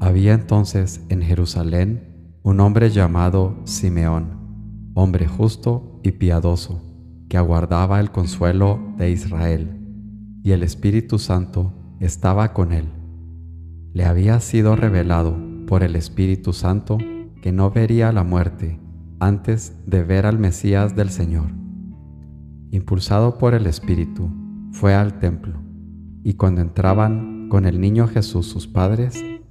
Había entonces en Jerusalén un hombre llamado Simeón, hombre justo y piadoso, que aguardaba el consuelo de Israel, y el Espíritu Santo estaba con él. Le había sido revelado por el Espíritu Santo que no vería la muerte antes de ver al Mesías del Señor. Impulsado por el Espíritu, fue al templo, y cuando entraban con el niño Jesús sus padres,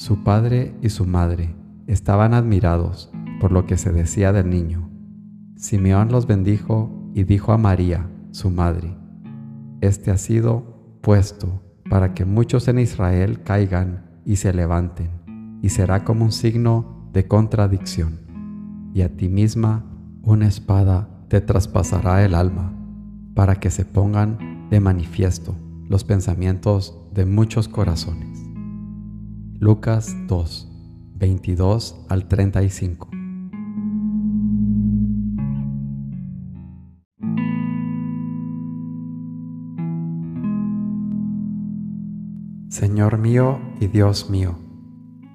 Su padre y su madre estaban admirados por lo que se decía del niño. Simeón los bendijo y dijo a María, su madre, Este ha sido puesto para que muchos en Israel caigan y se levanten, y será como un signo de contradicción. Y a ti misma una espada te traspasará el alma, para que se pongan de manifiesto los pensamientos de muchos corazones. Lucas 2, 22 al 35. Señor mío y Dios mío,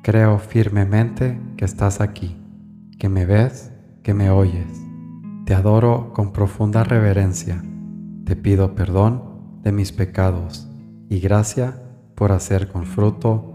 creo firmemente que estás aquí, que me ves, que me oyes. Te adoro con profunda reverencia. Te pido perdón de mis pecados y gracia por hacer con fruto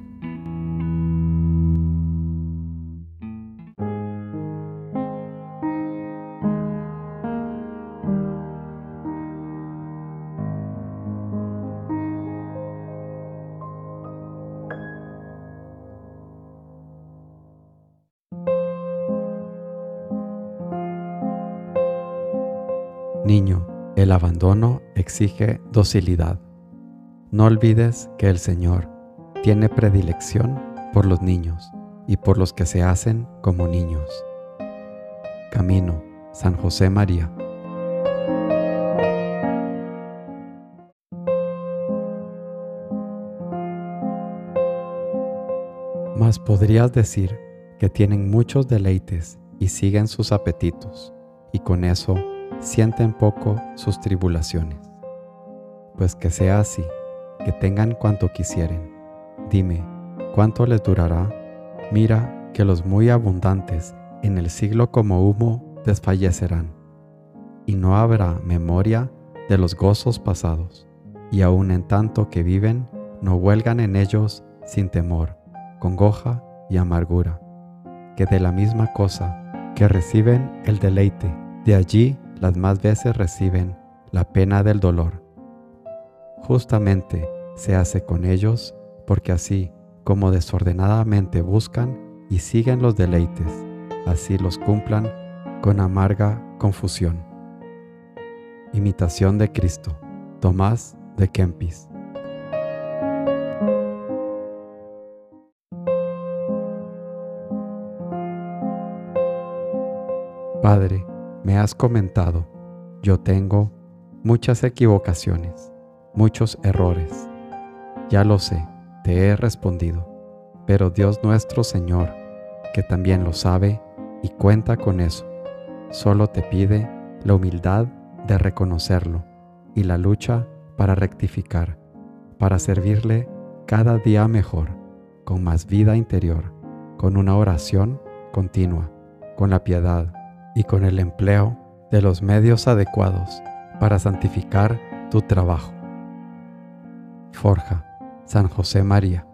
Niño, el abandono exige docilidad. No olvides que el Señor tiene predilección por los niños y por los que se hacen como niños. Camino, San José María. Mas podrías decir que tienen muchos deleites y siguen sus apetitos, y con eso sienten poco sus tribulaciones. Pues que sea así, que tengan cuanto quisieren. Dime, ¿cuánto les durará? Mira que los muy abundantes en el siglo como humo desfallecerán, y no habrá memoria de los gozos pasados, y aun en tanto que viven, no huelgan en ellos sin temor, congoja y amargura, que de la misma cosa que reciben el deleite, de allí las más veces reciben la pena del dolor. Justamente se hace con ellos porque así como desordenadamente buscan y siguen los deleites, así los cumplan con amarga confusión. Imitación de Cristo, Tomás de Kempis. Padre, me has comentado, yo tengo muchas equivocaciones, muchos errores. Ya lo sé, te he respondido, pero Dios nuestro Señor, que también lo sabe y cuenta con eso, solo te pide la humildad de reconocerlo y la lucha para rectificar, para servirle cada día mejor, con más vida interior, con una oración continua, con la piedad y con el empleo de los medios adecuados para santificar tu trabajo. Forja, San José María.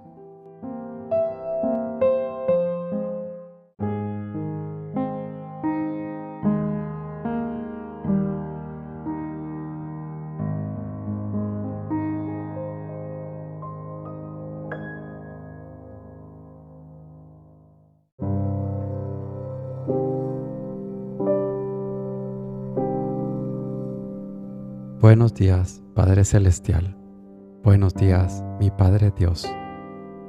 Buenos días, Padre Celestial. Buenos días, mi Padre Dios.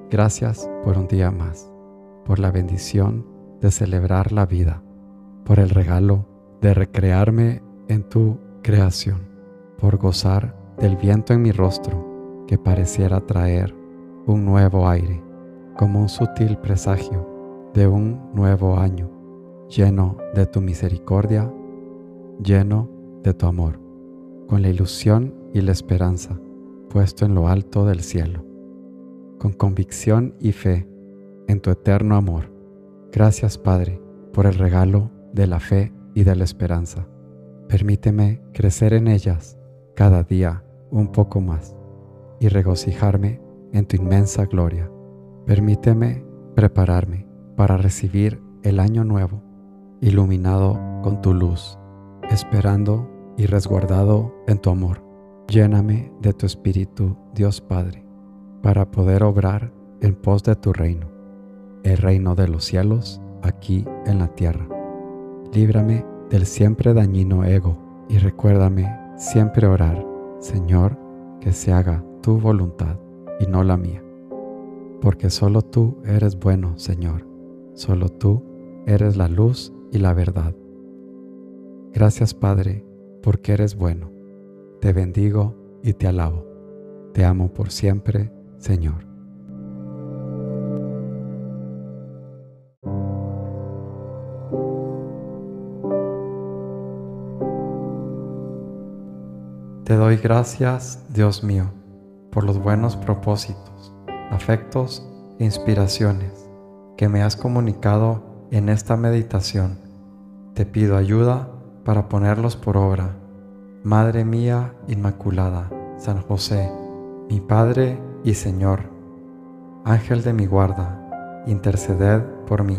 Gracias por un día más, por la bendición de celebrar la vida, por el regalo de recrearme en tu creación, por gozar del viento en mi rostro que pareciera traer un nuevo aire, como un sutil presagio de un nuevo año, lleno de tu misericordia, lleno de tu amor la ilusión y la esperanza puesto en lo alto del cielo, con convicción y fe en tu eterno amor. Gracias Padre por el regalo de la fe y de la esperanza. Permíteme crecer en ellas cada día un poco más y regocijarme en tu inmensa gloria. Permíteme prepararme para recibir el año nuevo, iluminado con tu luz, esperando y resguardado en tu amor. Lléname de tu Espíritu, Dios Padre, para poder obrar en pos de tu reino, el reino de los cielos aquí en la tierra. Líbrame del siempre dañino ego y recuérdame siempre orar, Señor, que se haga tu voluntad y no la mía. Porque solo tú eres bueno, Señor, solo tú eres la luz y la verdad. Gracias, Padre, porque eres bueno. Te bendigo y te alabo. Te amo por siempre, Señor. Te doy gracias, Dios mío, por los buenos propósitos, afectos e inspiraciones que me has comunicado en esta meditación. Te pido ayuda para ponerlos por obra. Madre mía Inmaculada, San José, mi Padre y Señor, Ángel de mi guarda, interceded por mí.